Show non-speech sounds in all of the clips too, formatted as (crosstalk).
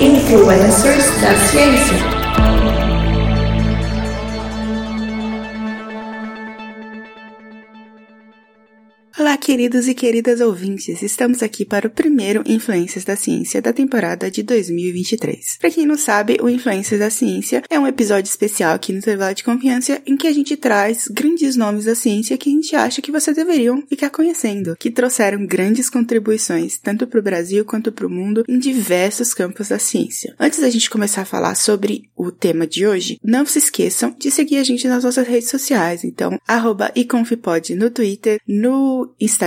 Influencers da Ciência. Queridos e queridas ouvintes. Estamos aqui para o primeiro Influências da Ciência da temporada de 2023. Para quem não sabe, o Influências da Ciência é um episódio especial aqui no Intervalo de Confiança em que a gente traz grandes nomes da ciência que a gente acha que vocês deveriam ficar conhecendo, que trouxeram grandes contribuições tanto para o Brasil quanto para o mundo em diversos campos da ciência. Antes da gente começar a falar sobre o tema de hoje, não se esqueçam de seguir a gente nas nossas redes sociais. Então, iconfipod no Twitter, no Instagram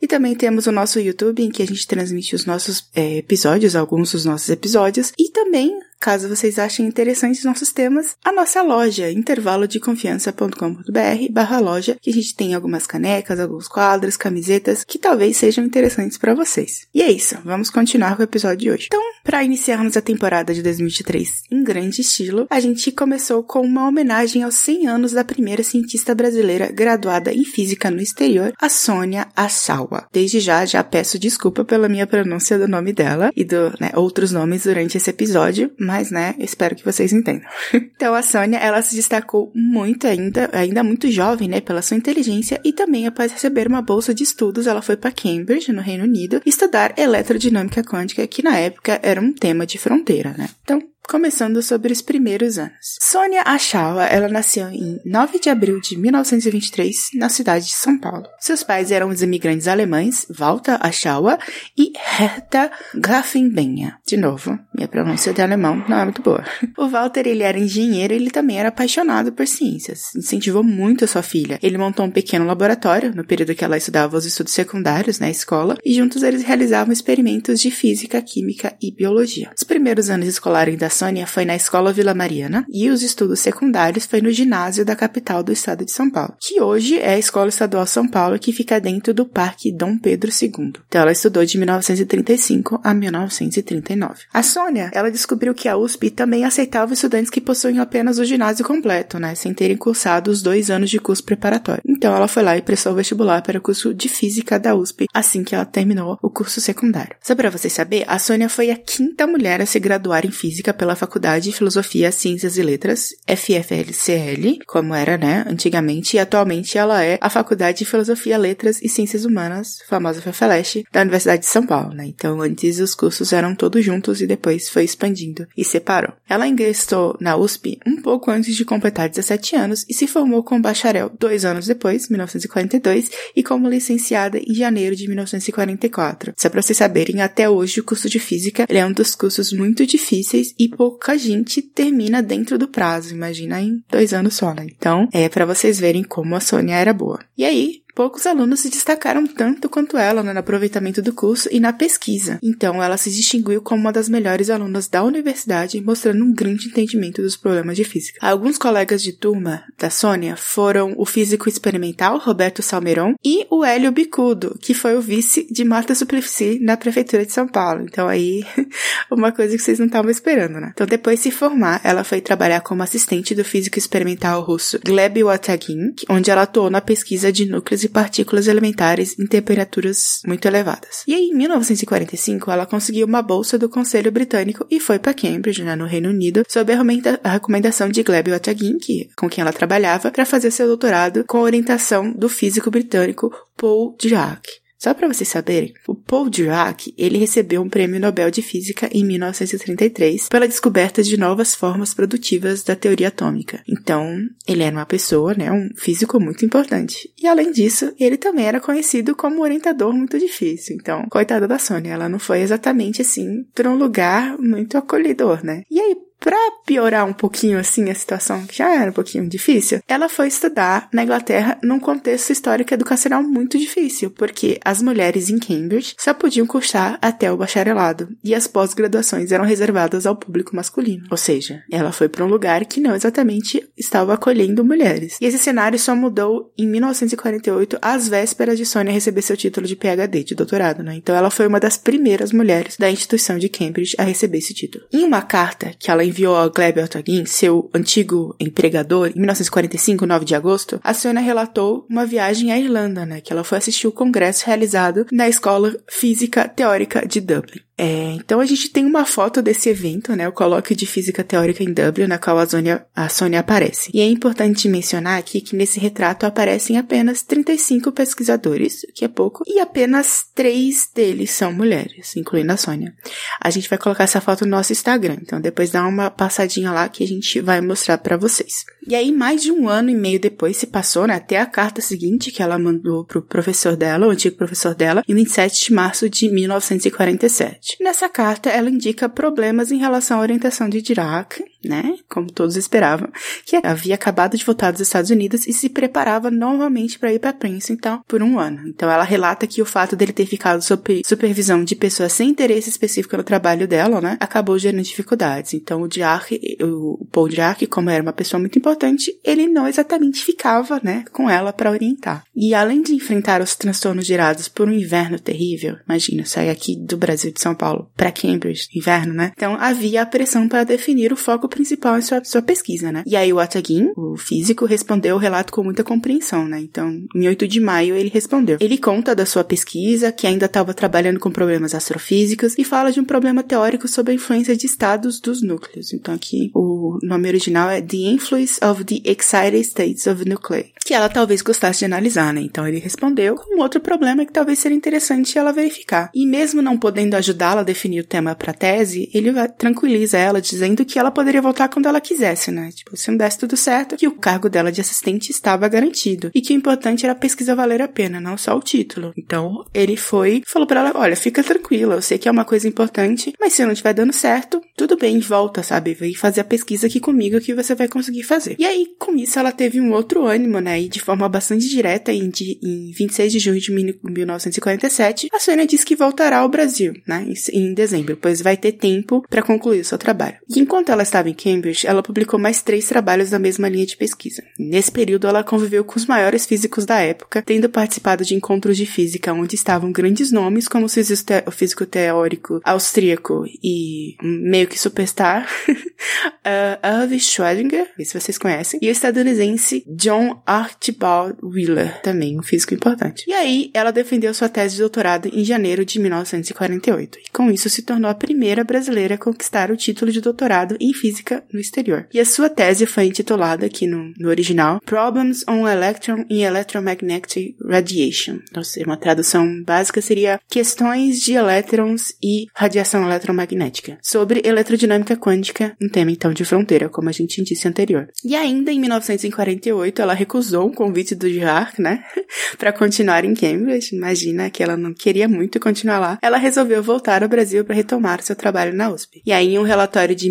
e também temos o nosso YouTube em que a gente transmite os nossos é, episódios, alguns dos nossos episódios. E também Caso vocês achem interessantes nossos temas, a nossa loja, intervalodeconfiança.com.br barra loja, que a gente tem algumas canecas, alguns quadros, camisetas, que talvez sejam interessantes para vocês. E é isso, vamos continuar com o episódio de hoje. Então, para iniciarmos a temporada de 2023 em grande estilo, a gente começou com uma homenagem aos 100 anos da primeira cientista brasileira graduada em física no exterior, a Sônia Asawa. Desde já, já peço desculpa pela minha pronúncia do nome dela e do né, outros nomes durante esse episódio, mas, né, espero que vocês entendam. (laughs) então, a Sônia, ela se destacou muito ainda, ainda muito jovem, né, pela sua inteligência e também após receber uma bolsa de estudos, ela foi para Cambridge, no Reino Unido, estudar eletrodinâmica quântica, que na época era um tema de fronteira, né. Então, Começando sobre os primeiros anos. Sônia Achawa, ela nasceu em 9 de abril de 1923 na cidade de São Paulo. Seus pais eram os imigrantes alemães Walter Achawa e Hertha Grafenbenha. De novo, minha pronúncia de alemão não é muito boa. (laughs) O Walter, ele era engenheiro e ele também era apaixonado por ciências. Incentivou muito a sua filha. Ele montou um pequeno laboratório no período que ela estudava os estudos secundários na escola e juntos eles realizavam experimentos de física, química e biologia. Os primeiros anos escolares da Sônia foi na Escola Vila Mariana e os estudos secundários foi no ginásio da capital do estado de São Paulo, que hoje é a Escola Estadual São Paulo, que fica dentro do Parque Dom Pedro II. Então ela estudou de 1935 a 1939. A Sônia, ela descobriu que a USP também aceitava estudantes que possuem apenas o ginásio completo, né, sem terem cursado os dois anos de curso preparatório. Então ela foi lá e prestou o vestibular para o curso de Física da USP assim que ela terminou o curso secundário. Só para você saber, a Sônia foi a quinta mulher a se graduar em Física pela pela Faculdade de Filosofia, Ciências e Letras, FFLCL, como era, né, antigamente, e atualmente ela é a Faculdade de Filosofia, Letras e Ciências Humanas, famosa FFLESH, da Universidade de São Paulo, né? Então, antes os cursos eram todos juntos e depois foi expandindo e separou. Ela ingressou na USP um pouco antes de completar 17 anos e se formou como bacharel dois anos depois, 1942, e como licenciada em janeiro de 1944. Só para vocês saberem, até hoje o curso de Física é um dos cursos muito difíceis e pouca gente termina dentro do prazo, imagina em dois anos só, né? Então, é para vocês verem como a Sônia era boa. E aí, poucos alunos se destacaram tanto quanto ela no aproveitamento do curso e na pesquisa. Então, ela se distinguiu como uma das melhores alunas da universidade, mostrando um grande entendimento dos problemas de física. Alguns colegas de turma da Sônia foram o físico experimental Roberto Salmeron e o Hélio Bicudo, que foi o vice de Marta Suplicy na prefeitura de São Paulo. Então, aí, (laughs) uma coisa que vocês não estavam esperando, né? Então, depois de se formar, ela foi trabalhar como assistente do físico experimental russo Gleb Watagin, onde ela atuou na pesquisa de núcleos e partículas elementares em temperaturas muito elevadas. E aí, em 1945, ela conseguiu uma bolsa do Conselho Britânico e foi para Cambridge, né, no Reino Unido, sob a, recomendação de Gleb Otagin, que, com quem ela trabalhava, para fazer seu doutorado com a orientação do físico britânico Paul Dirac. Só para vocês saberem, o Paul Dirac, ele recebeu um prêmio Nobel de Física em 1933 pela descoberta de novas formas produtivas da teoria atômica. Então, ele era uma pessoa, né, um físico muito importante. E além disso, ele também era conhecido como orientador muito difícil. Então, coitada da Sônia, ela não foi exatamente assim para um lugar muito acolhedor, né? E aí, Pra piorar um pouquinho assim a situação, que já era um pouquinho difícil, ela foi estudar na Inglaterra num contexto histórico educacional muito difícil, porque as mulheres em Cambridge só podiam cursar até o bacharelado e as pós-graduações eram reservadas ao público masculino. Ou seja, ela foi para um lugar que não exatamente estava acolhendo mulheres. E esse cenário só mudou em 1948, às vésperas de Sônia receber seu título de PhD, de doutorado, né? Então ela foi uma das primeiras mulheres da instituição de Cambridge a receber esse título. Em uma carta que ela enviou a Gleb Otagin, seu antigo empregador, em 1945, 9 de agosto, a Sônia relatou uma viagem à Irlanda, né, que ela foi assistir o congresso realizado na Escola Física Teórica de Dublin. É, então a gente tem uma foto desse evento, né, o colóquio de física teórica em Dublin, na qual a Sônia, a Sônia aparece. E é importante mencionar aqui que nesse retrato aparecem apenas 35 pesquisadores, o que é pouco, e apenas três deles são mulheres, incluindo a Sônia. A gente vai colocar essa foto no nosso Instagram, então depois dá uma passadinha lá que a gente vai mostrar para vocês. E aí, mais de um ano e meio depois se passou, né, até a carta seguinte que ela mandou pro professor dela, o antigo professor dela, em 27 de março de 1947. Nessa carta, ela indica problemas em relação à orientação de Dirac, né, como todos esperavam, que havia acabado de voltar dos Estados Unidos e se preparava novamente para ir para Princeton então, por um ano. Então, ela relata que o fato dele ter ficado sob supervisão de pessoas sem interesse específico no trabalho dela, né, acabou gerando dificuldades. Então, o Dirac, o Paul Dirac, como era uma pessoa muito importante, ele não exatamente ficava, né, com ela para orientar. E além de enfrentar os transtornos gerados por um inverno terrível, imagina, sair aqui do Brasil de São Paulo para Cambridge, inverno, né? Então, havia a pressão para definir o foco principal em sua, sua pesquisa, né? E aí o Atagin, o físico, respondeu o relato com muita compreensão, né? Então, em 8 de maio, ele respondeu. Ele conta da sua pesquisa, que ainda estava trabalhando com problemas astrofísicos, e fala de um problema teórico sobre a influência de estados dos núcleos. Então, aqui o nome original é The Influence of the Excited States of Nuclei, que ela talvez gostasse de analisar, né? Então, ele respondeu com outro problema que talvez seria interessante ela verificar. E mesmo não podendo ajudá-la a definir o tema para a tese, ele tranquiliza ela dizendo que ela poderia voltar quando ela quisesse, né? Tipo, se não desse tudo certo, que o cargo dela de assistente estava garantido. E que o importante era a pesquisa valer a pena, não só o título. Então, ele foi falou para ela: olha, fica tranquila, eu sei que é uma coisa importante, mas se não estiver dando certo, tudo bem, volta, sabe? Vem fazer a pesquisa aqui comigo que você vai conseguir fazer. E aí, com isso, ela teve um outro ânimo, né? E de forma bastante direta, em, de, em 26 de junho de 1947, a Sônia disse que voltará ao Brasil, né? Em, em dezembro, pois vai ter tempo para concluir o seu trabalho. E enquanto ela estava em Cambridge, ela publicou mais três trabalhos na mesma linha de pesquisa. Nesse período, ela conviveu com os maiores físicos da época, tendo participado de encontros de física onde estavam grandes nomes como o físico teórico austríaco e meio que superstar, (laughs) uh, Irv Schrödinger, se vocês conhecem, e o estadunidense John Archibald Wheeler, também um físico importante. E aí, ela defendeu sua tese de doutorado em janeiro de 1948, e com isso se tornou a primeira brasileira a conquistar o título de doutorado em física no exterior. E a sua tese foi intitulada aqui no, no original Problems on Electron in Electromagnetic Radiation. Ou seja, uma tradução básica seria Questões de elétrons e radiação eletromagnética, sobre eletrodinâmica quântica, um tema então de fronteira, como a gente disse anterior. E ainda em 1948, ela recusou um convite do Dirac, né, (laughs) para continuar em Cambridge. Imagina que ela não queria muito continuar lá. Ela resolveu voltar ao Brasil para retomar seu trabalho na USP. E aí, em um relatório de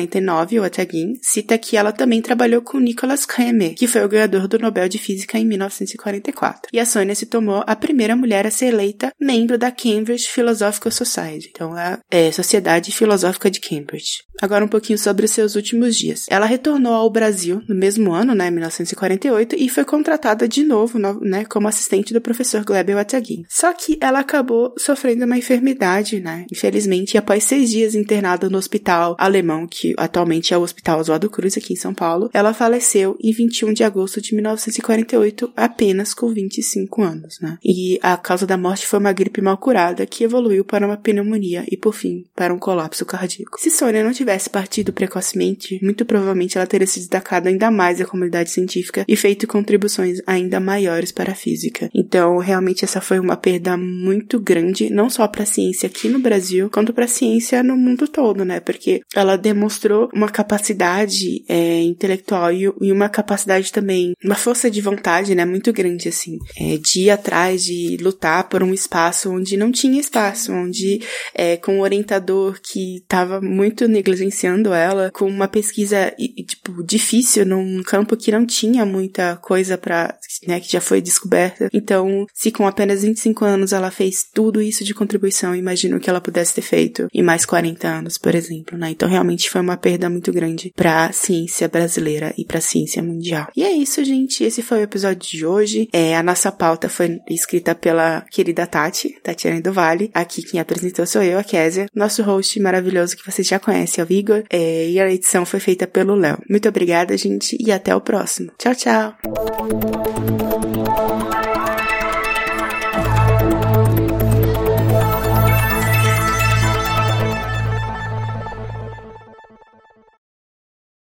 1949, o Atagin cita que ela também trabalhou com Nicholas Kramer, que foi o ganhador do Nobel de Física em 1944. E a Sônia se tomou a primeira mulher a ser eleita membro da Cambridge Philosophical Society, então a é, Sociedade Filosófica de Cambridge. Agora um pouquinho sobre os seus últimos dias. Ela retornou ao Brasil no mesmo ano, né, 1948, e foi contratada de novo, né, como assistente do professor Glebel Atagin. Só que ela acabou sofrendo uma enfermidade, né, infelizmente, e após seis dias internada no hospital alemão, que atualmente é o Hospital Oswaldo Cruz, aqui em São Paulo, ela faleceu em 21 de agosto de 1948, apenas com 25 anos, né. E a causa da morte foi uma gripe mal curada, que evoluiu para uma pneumonia e, por fim, para um colapso cardíaco. Se Sônia não tivesse partido precocemente, muito provavelmente ela teria se destacado ainda mais da comunidade científica e feito contribuições ainda maiores para a física. Então, realmente essa foi uma perda muito grande, não só para a ciência aqui no Brasil, quanto para a ciência no mundo todo, né? Porque ela demonstrou uma capacidade é, intelectual e, e, uma capacidade também, uma força de vontade, né? Muito grande, assim, é, de ir atrás, de lutar por um espaço onde não tinha espaço, onde é, com um orientador que estava muito negligenciando ela com uma pesquisa, tipo, difícil num campo que não tinha muita coisa para, né, que já foi descoberta. Então, se com apenas 25 anos ela fez tudo isso de contribuição, imagino que ela pudesse ter feito em mais 40 anos, por exemplo, né? Então, realmente foi uma uma perda muito grande para a ciência brasileira e para a ciência mundial. E é isso, gente. Esse foi o episódio de hoje. É, a nossa pauta foi escrita pela querida Tati, Tatiana do Vale. Aqui quem apresentou sou eu, a Késia. Nosso host maravilhoso que vocês já conhecem é o Igor. É, e a edição foi feita pelo Léo. Muito obrigada, gente, e até o próximo. Tchau, tchau!